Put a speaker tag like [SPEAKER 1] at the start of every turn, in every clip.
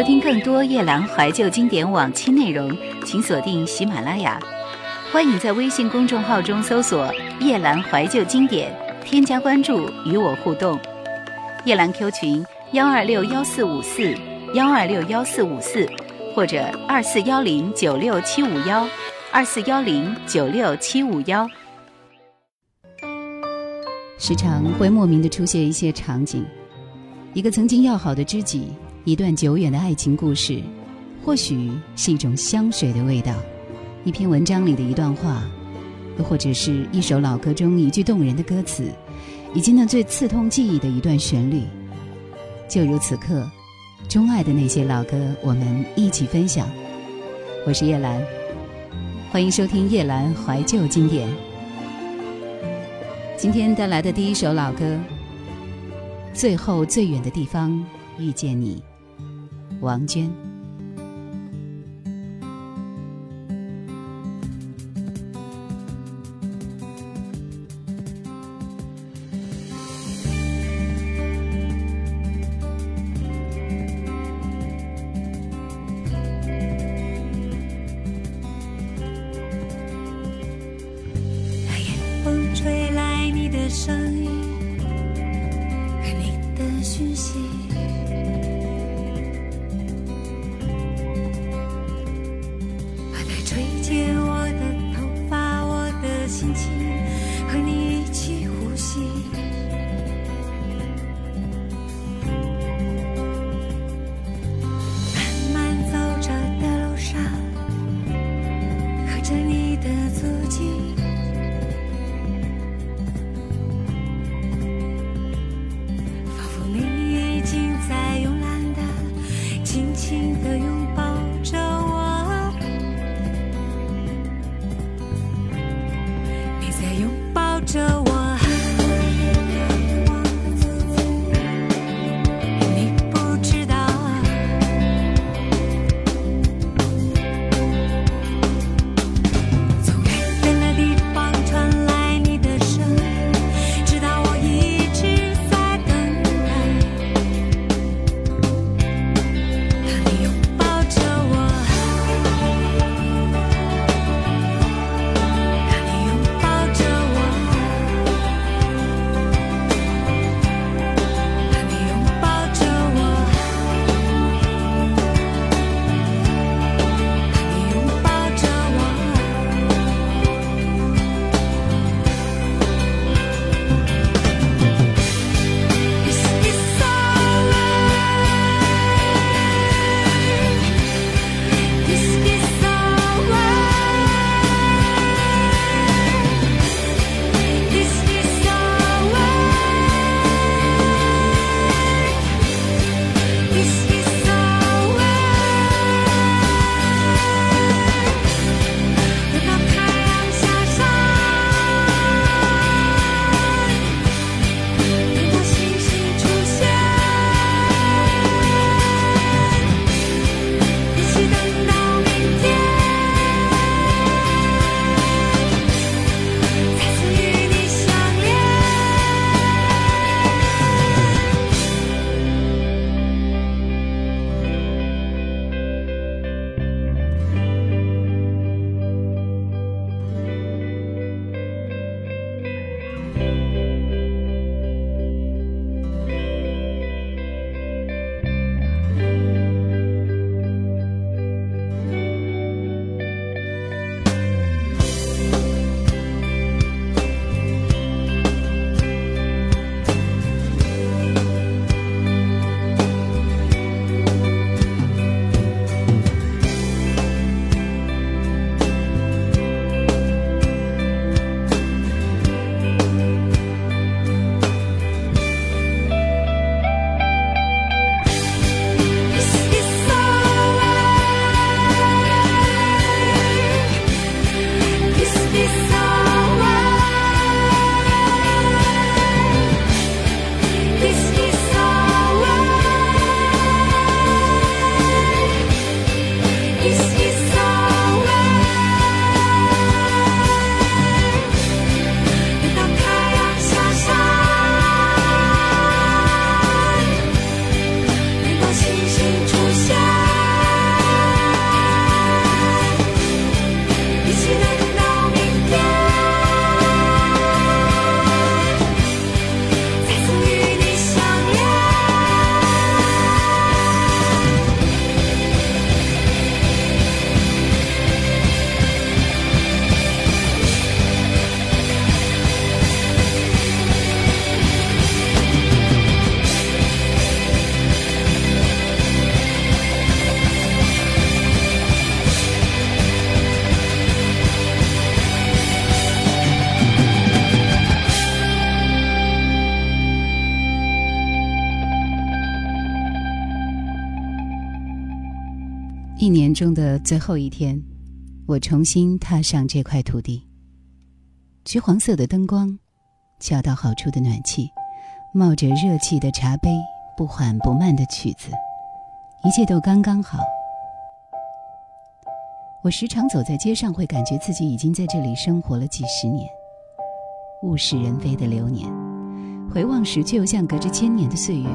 [SPEAKER 1] 收听更多夜兰怀旧经典往期内容，请锁定喜马拉雅。欢迎在微信公众号中搜索“夜兰怀旧经典”，添加关注与我互动。夜兰 Q 群：幺二六幺四五四幺二六幺四五四，或者二四幺零九六七五幺二四幺零九六七五幺。时常会莫名的出现一些场景，一个曾经要好的知己。一段久远的爱情故事，或许是一种香水的味道，一篇文章里的一段话，又或者是一首老歌中一句动人的歌词，以及那最刺痛记忆的一段旋律。就如此刻，钟爱的那些老歌，我们一起分享。我是叶兰，欢迎收听叶兰怀旧经典。今天带来的第一首老歌，《最后最远的地方遇见你》。王娟。那夜风吹来你的声音，和你的讯息。最后一天，我重新踏上这块土地。橘黄色的灯光，恰到好处的暖气，冒着热气的茶杯，不缓不慢的曲子，一切都刚刚好。我时常走在街上，会感觉自己已经在这里生活了几十年。物是人非的流年，回望时却又像隔着千年的岁月。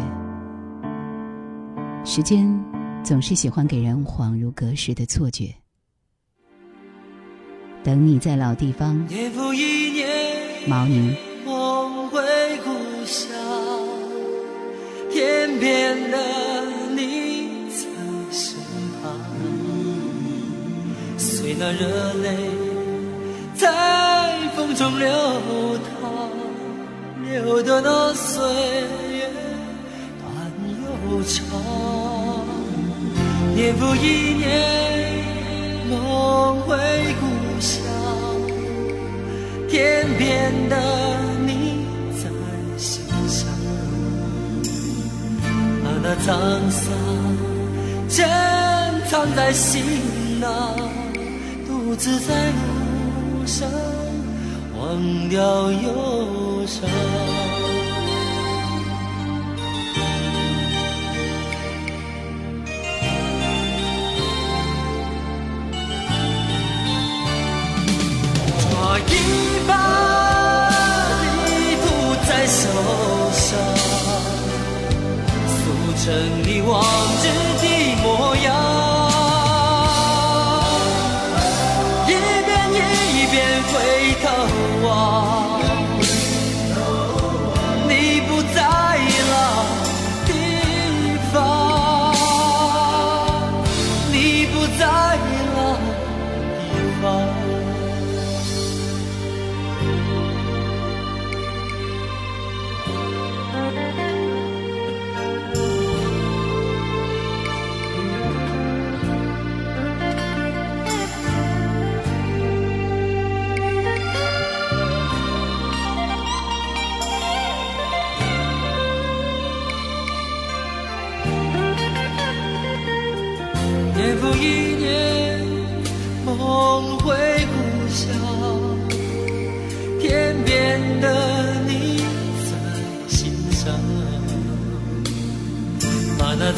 [SPEAKER 1] 时间。总是喜欢给人恍如隔世的错觉。等你在老地方，毛宁。
[SPEAKER 2] 梦回故乡，天边的你在身旁，随那热泪在风中流淌，流的那岁月短又长。年复一年，梦回故乡，天边的你在心上，把那沧桑珍藏在心囊，独自在路上忘掉忧伤。成你往日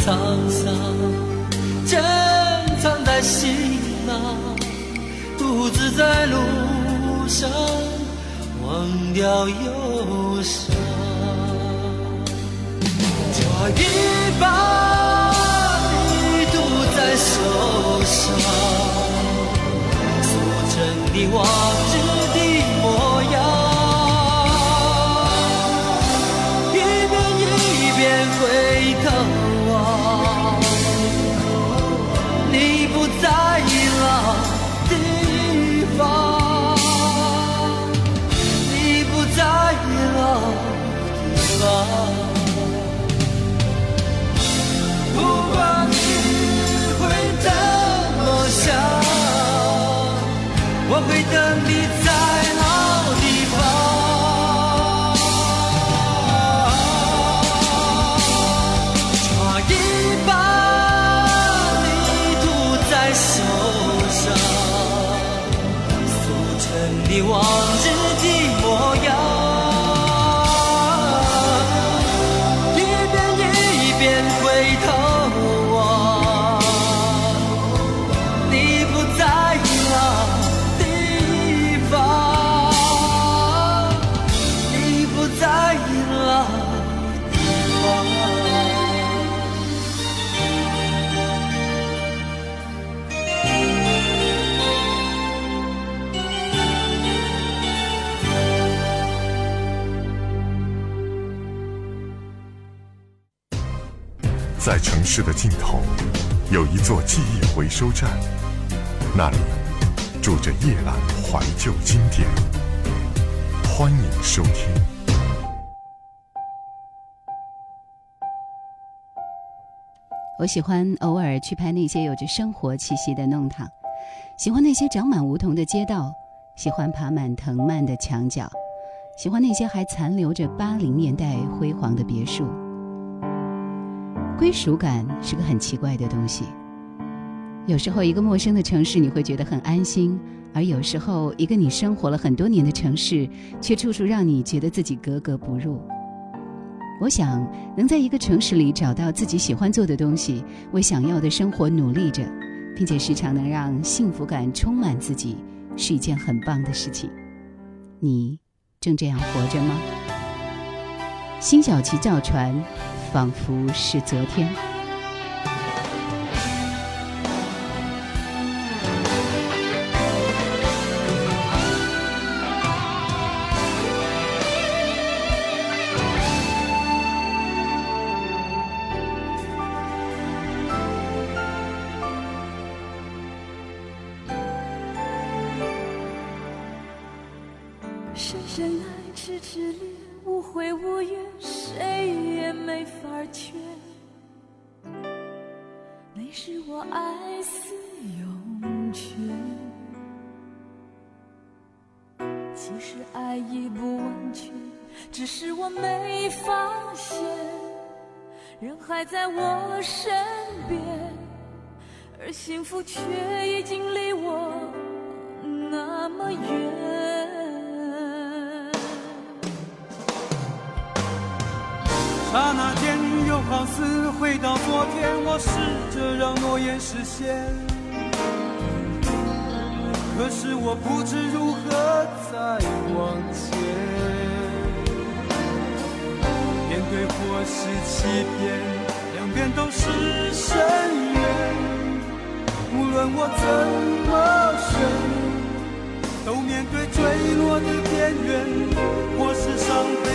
[SPEAKER 2] 沧桑珍藏在行囊，独自在路上忘掉忧伤。抓一把你渡在手上，塑成你往日
[SPEAKER 3] 市的尽头，有一座记忆回收站，那里住着夜阑怀旧经典。欢迎收听。
[SPEAKER 1] 我喜欢偶尔去拍那些有着生活气息的弄堂，喜欢那些长满梧桐的街道，喜欢爬满藤蔓的墙角，喜欢那些还残留着八零年代辉煌的别墅。归属感是个很奇怪的东西，有时候，一个陌生的城市你会觉得很安心，而有时候，一个你生活了很多年的城市，却处处让你觉得自己格格不入。我想，能在一个城市里找到自己喜欢做的东西，为想要的生活努力着，并且时常能让幸福感充满自己，是一件很棒的事情。你正这样活着吗？辛晓琪造船，仿佛是昨天。
[SPEAKER 4] 福却已经离我那么远。
[SPEAKER 5] 刹那间，又好似回到昨天，我试着让诺言实现，可是我不知如何再往前。面对或是欺骗。两边都是深渊，无论我怎么选，都面对坠落的边缘，或是伤悲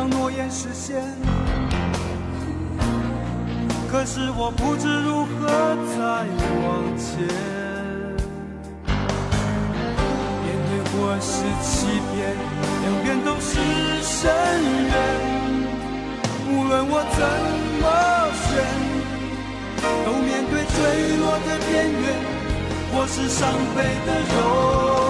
[SPEAKER 5] 让诺言实现，可是我不知如何再往前。面对或是欺骗，两边都是深渊。无论我怎么选，都面对坠落的边缘，或是伤悲的容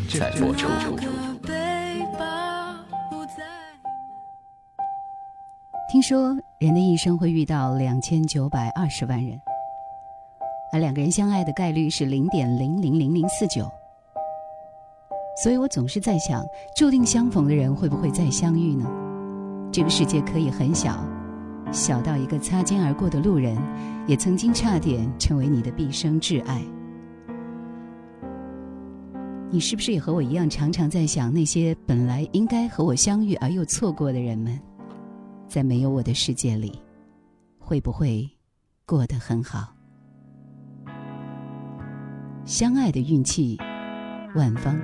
[SPEAKER 6] 正在播出。
[SPEAKER 4] 听说人的一生会遇到两千九百二十万人，而两个人相爱的概率是零点零零零零四九。所以我总是在想，注定相逢的人会不会再相遇呢？这个世界可以很小，小到一个擦肩而过的路人，也曾经差点成为你的毕生挚爱。你是不是也和我一样，常常在想那些本来应该和我相遇而又错过的人们，在没有我的世界里，会不会过得很好？相爱的运气，万方。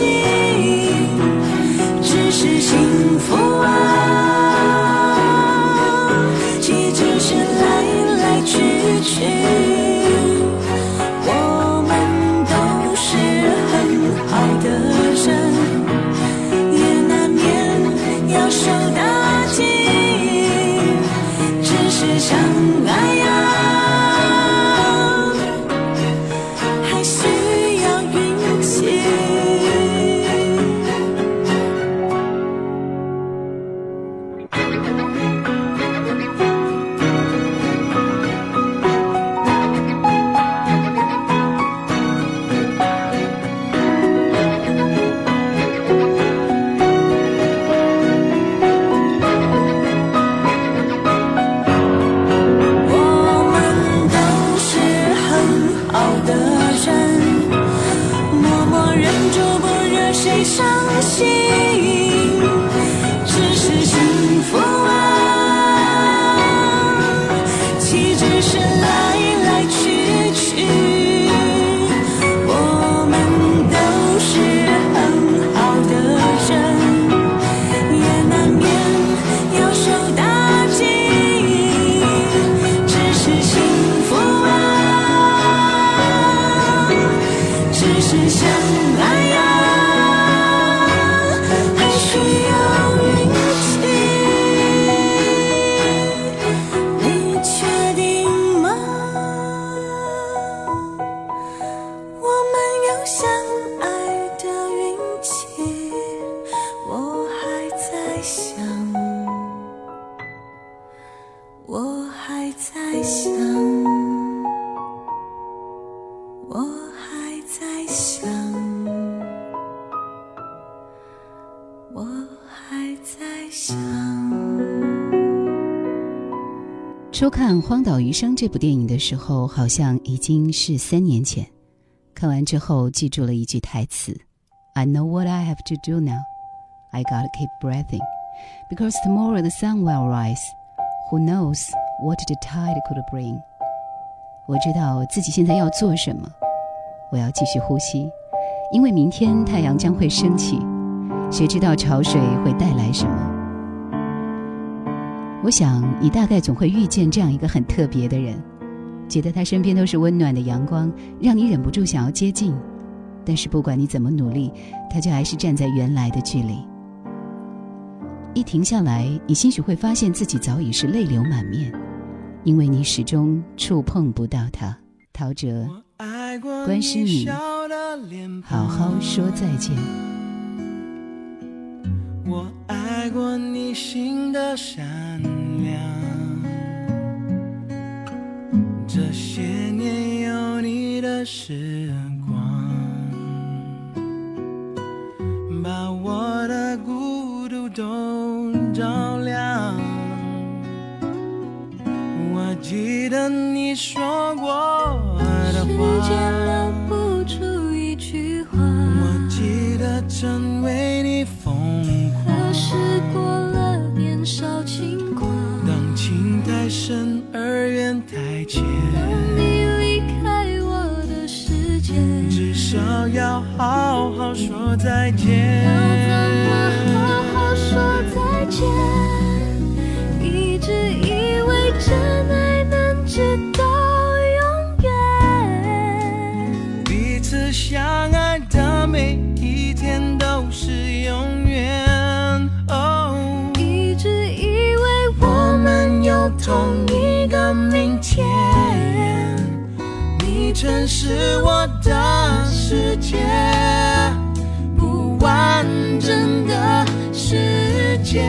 [SPEAKER 7] 伤我还在想我还在想
[SPEAKER 1] 初看荒岛余生这部电影的时候好像已经是三年前看完之后记住了一句台词 i know what i have to do now i gotta keep breathing because tomorrow the sun will rise who knows what the tide could bring？” 我知道自己现在要做什么，我要继续呼吸，因为明天太阳将会升起，谁知道潮水会带来什么？我想你大概总会遇见这样一个很特别的人，觉得他身边都是温暖的阳光，让你忍不住想要接近。但是不管你怎么努力，他就还是站在原来的距离。一停下来，你兴许会发现自己早已是泪流满面，因为你始终触碰不到他。陶喆，关心你，好好说再见。
[SPEAKER 8] 我爱过你心的善良，这些年有你的时记得你说过的话
[SPEAKER 4] 时间
[SPEAKER 8] 话。
[SPEAKER 4] 留不住一句话，
[SPEAKER 8] 我记得曾为你疯狂，
[SPEAKER 4] 可是过了年少轻狂。
[SPEAKER 8] 当情太深而缘太浅，
[SPEAKER 4] 当你离开我的世界，
[SPEAKER 8] 至少要好好说再见。城是我的世界，不完整的世界。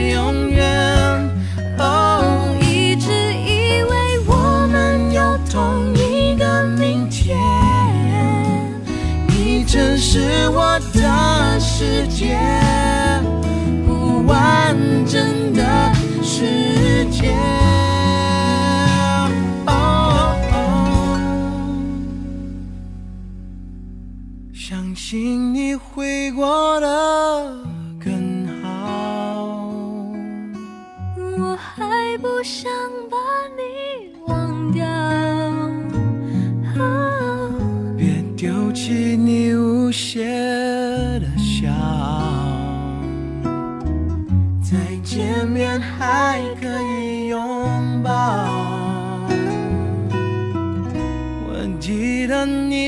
[SPEAKER 8] 世界，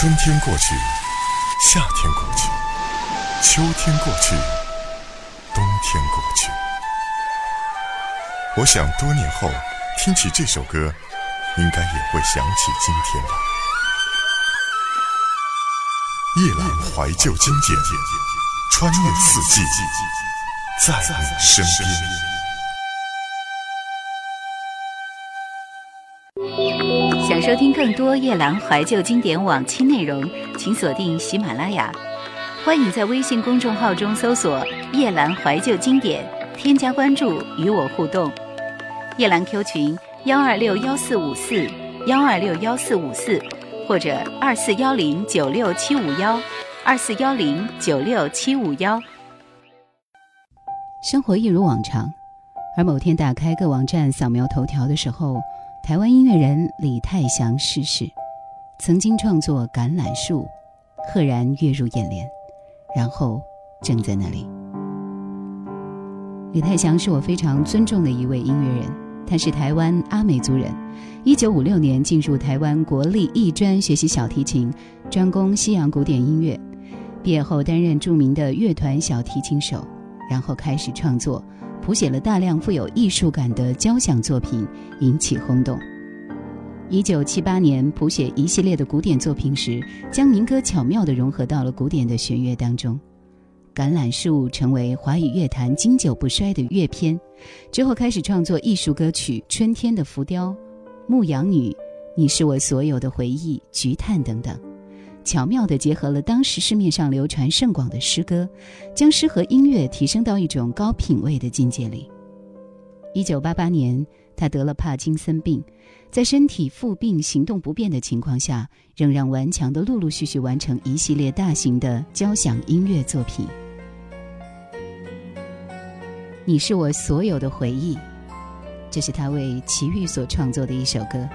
[SPEAKER 3] 春天过去，夏天过去，秋天过去，冬天过去。我想多年后听起这首歌，应该也会想起今天吧。夜阑怀旧经典，穿越四季，在你身
[SPEAKER 1] 边。想收听更多夜兰怀旧经典往期内容，请锁定喜马拉雅。欢迎在微信公众号中搜索“夜兰怀旧经典”，添加关注与我互动。夜兰 Q 群：幺二六幺四五四幺二六幺四五四。或者二四幺零九六七五幺，二四幺零九六七五幺。生活一如往常，而某天打开各网站扫描头条的时候，台湾音乐人李泰祥逝世。曾经创作《橄榄树》，赫然跃入眼帘，然后正在那里。李泰祥是我非常尊重的一位音乐人。他是台湾阿美族人，一九五六年进入台湾国立艺专学习小提琴，专攻西洋古典音乐。毕业后担任著名的乐团小提琴手，然后开始创作，谱写了大量富有艺术感的交响作品，引起轰动。一九七八年谱写一系列的古典作品时，将民歌巧妙地融合到了古典的弦乐当中。橄榄树成为华语乐坛经久不衰的乐篇，之后开始创作艺术歌曲《春天的浮雕》《牧羊女》《你是我所有的回忆》《菊炭》等等，巧妙地结合了当时市面上流传甚广的诗歌，将诗和音乐提升到一种高品位的境界里。一九八八年，他得了帕金森病。在身体复病、行动不便的情况下，仍然顽强地陆陆续续完成一系列大型的交响音乐作品。你是我所有的回忆，这是他为齐豫所创作的一首歌。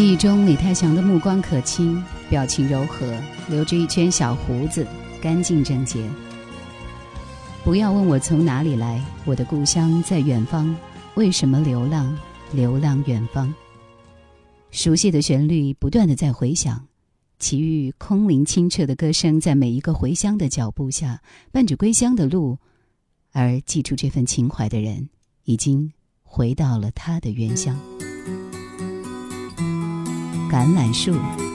[SPEAKER 1] 记忆中，李泰祥的目光可亲，表情柔和，留着一圈小胡子，干净整洁。不要问我从哪里来，我的故乡在远方。为什么流浪？流浪远方。熟悉的旋律不断的在回响，奇遇空灵清澈的歌声，在每一个回乡的脚步下，伴着归乡的路。而记住这份情怀的人，已经回到了他的原乡。橄榄树。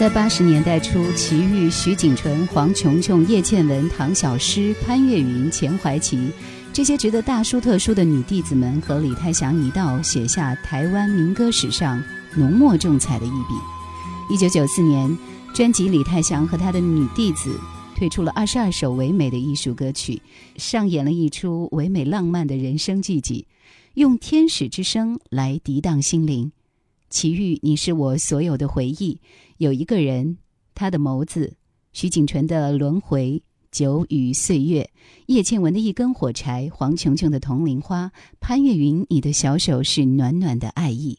[SPEAKER 4] 在八十年代初，齐豫、徐锦纯、黄琼琼、叶倩文、唐小诗、潘越云、钱怀琪这些值得大书特书的女弟子们和李泰祥一道写下台湾民歌史上浓墨重彩的一笔。一九九四年，专辑李泰祥和他的女弟子推出了二十二首唯美的艺术歌曲，上演了一出唯美浪漫的人生剧集，用天使之声来涤荡心灵。齐豫，你是我所有的回忆。有一个人，他的眸子；徐锦纯的轮回，酒与岁月；叶倩文的一根火柴；黄琼琼的铜铃花；潘越云，你的小手是暖暖的爱意。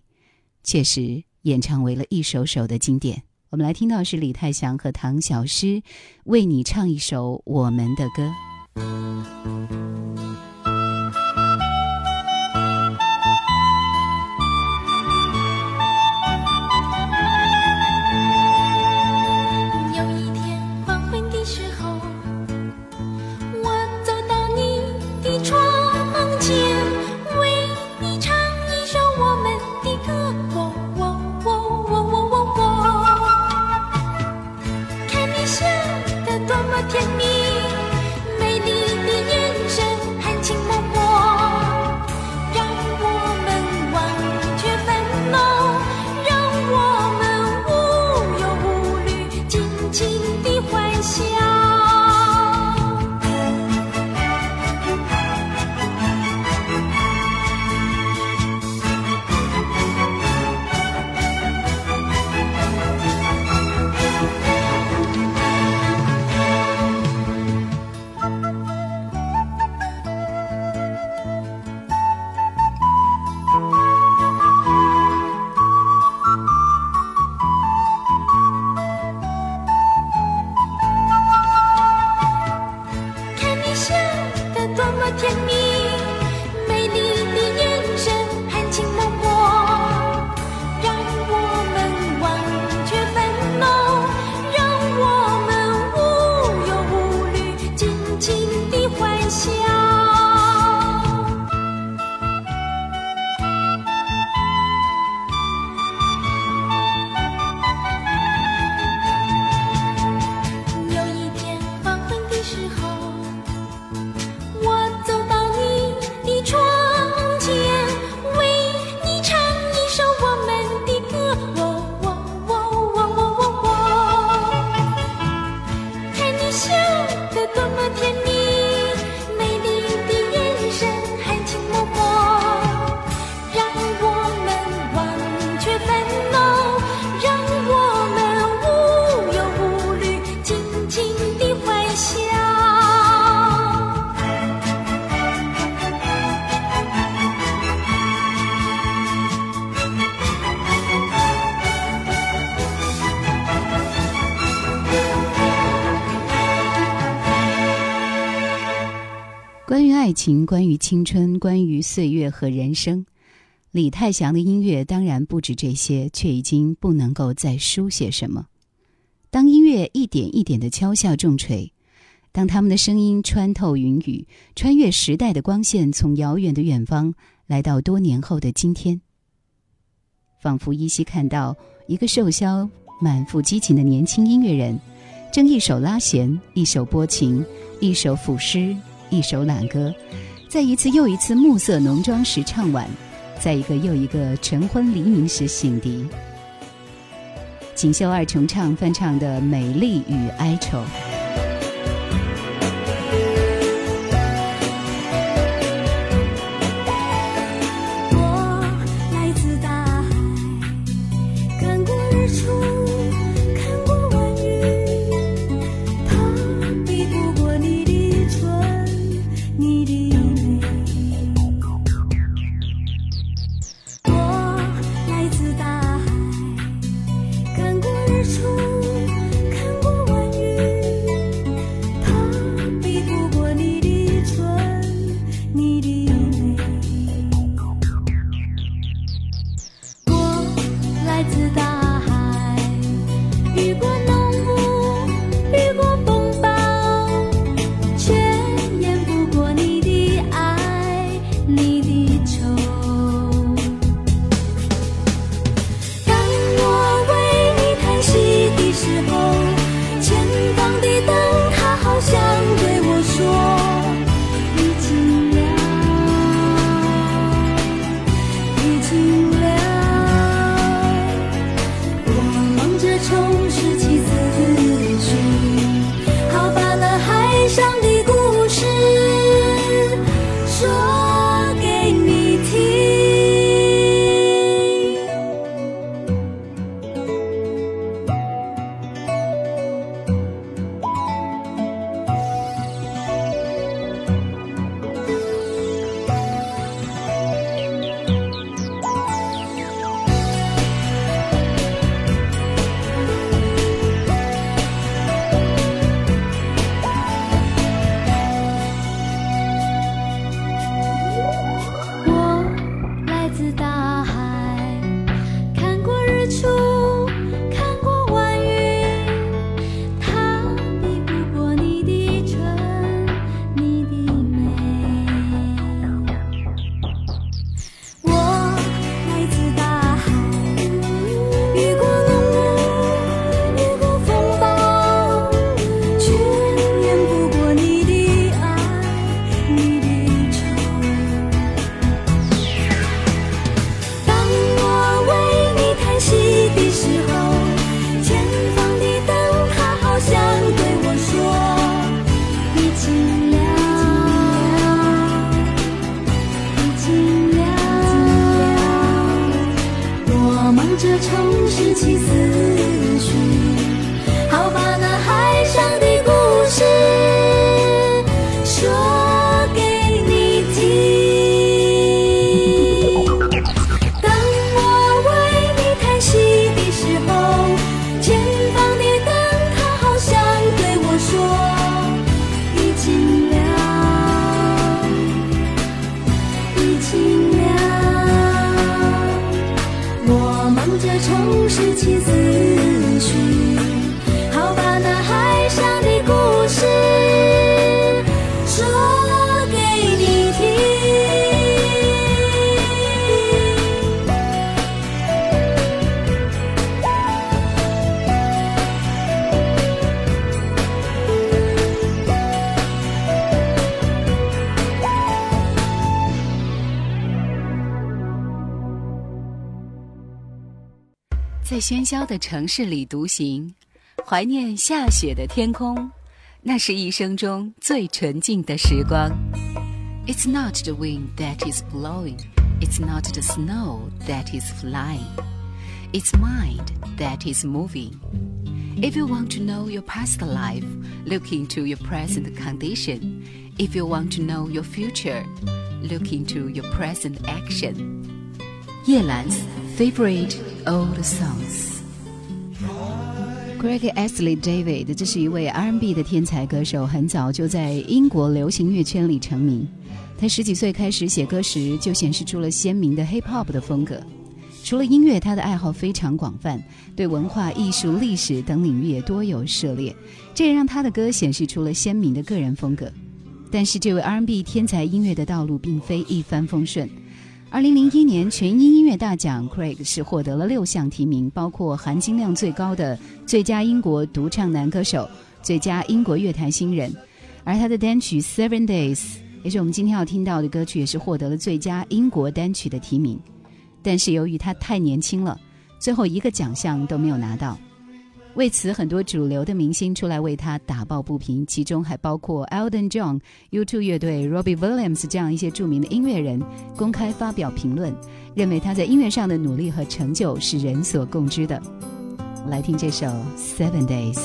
[SPEAKER 4] 确实，演唱为了一首首的经典。我们来听到是李泰祥和唐小诗为你唱一首我们的歌。爱情，关于青春，关于岁月和人生。李泰祥的音乐当然不止这些，却已经不能够再书写什么。当音乐一点一点的敲下重锤，当他们的声音穿透云雨，穿越时代的光线，从遥远的远方来到多年后的今天，仿佛依稀看到一个瘦削、满腹激情的年轻音乐人，正一手拉弦，一手拨琴，一手抚诗。一首懒歌，在一次又一次暮色浓妆时唱完，在一个又一个晨昏黎明时醒迪。锦绣二重唱翻唱的《美丽与哀愁》。told 重拾起自
[SPEAKER 1] 由。喧嚣的城市里独行，怀念下雪的天空，那是一生中最纯净的时光。It's not the wind that is blowing, it's not the snow that is flying, it's mind that is moving. If you want to know your past life, look into your present condition. If you want to know your future, look into your present action. 叶兰 Favorite old songs。Greg Astley David，这是一位 R&B 的天才歌手，很早就在英国流行乐圈里成名。他十几岁开始写歌时，就显示出了鲜明的 hip hop 的风格。除了音乐，他的爱好非常广泛，对文化艺术、历史等领域也多有涉猎，这也让他的歌显示出了鲜明的个人风格。但是，这位 R&B 天才音乐的道路并非一帆风顺。二零零一年全英音乐大奖，Craig 是获得了六项提名，包括含金量最高的最佳英国独唱男歌手、最佳英国乐坛新人，而他的单曲《Seven Days》也是我们今天要听到的歌曲，也是获得了最佳英国单曲的提名。但是由于他太年轻了，最后一个奖项都没有拿到。为此，很多主流的明星出来为他打抱不平，其中还包括 eldon John、YouTube 乐队、Robbie Williams 这样一些著名的音乐人，公开发表评论，认为他在音乐上的努力和成就是人所共知的。来听这首《Seven Days》。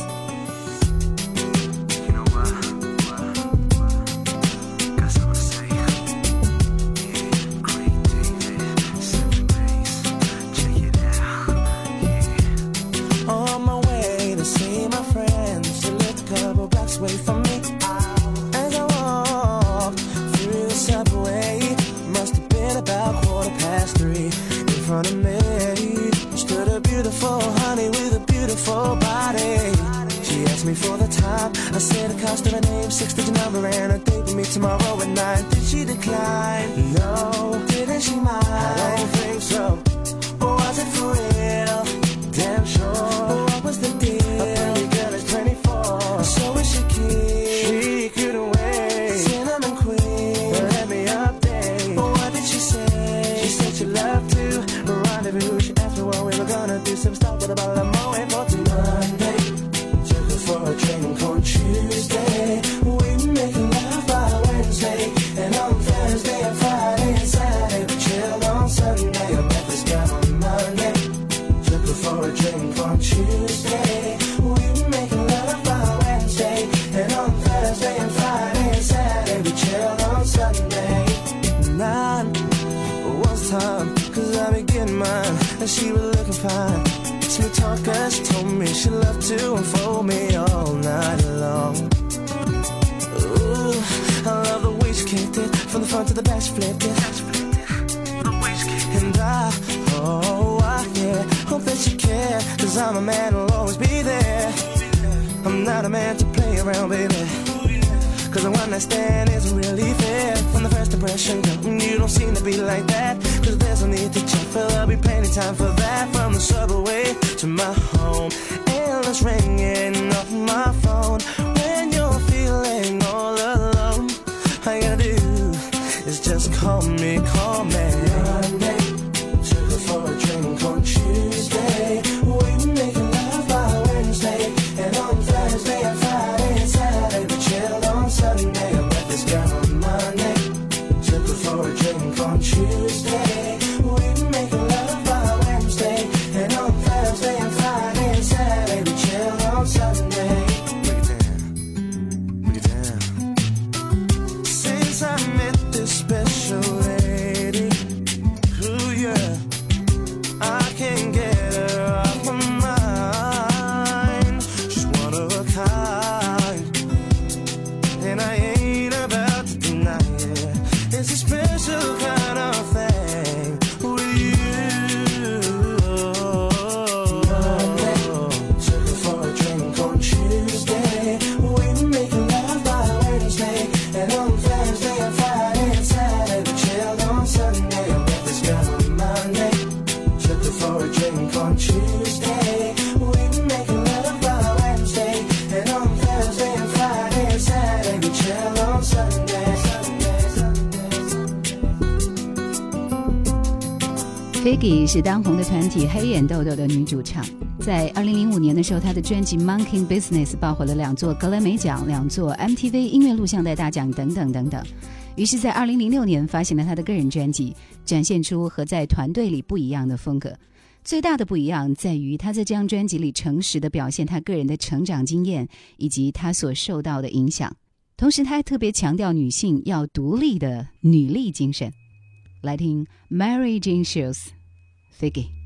[SPEAKER 8] I'm a man who'll always be there. I'm not a man to play around, baby. Cause the one I stand isn't really fair. From the first impression, girl, you don't seem to be like that. Cause there's no need to check, but there'll be plenty time for that. From the subway to my home, endless ringing off my phone.
[SPEAKER 1] 是当红的团体黑眼豆豆的女主唱。在2005年的时候，她的专辑《Monkey Business》爆火了两座格莱美奖、两座 MTV 音乐录像带大奖等等等等。于是，在2006年发行了她的个人专辑，展现出和在团队里不一样的风格。最大的不一样在于，她在这张专辑里诚实的表现她个人的成长经验以及她所受到的影响。同时，她还特别强调女性要独立的女力精神。来听 Mary Jane Shields
[SPEAKER 4] Zeki.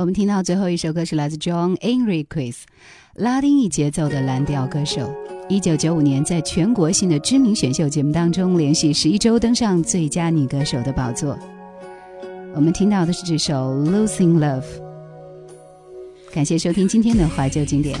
[SPEAKER 4] 我们听到最后一首歌是来自 John Enriquez，拉丁裔节奏的蓝调歌手。一九九五年，在全国性的知名选秀节目当中，连续十一周登上最佳女歌手的宝座。我们听到的是这首《Losing Love》。感谢收听今天的怀旧经典。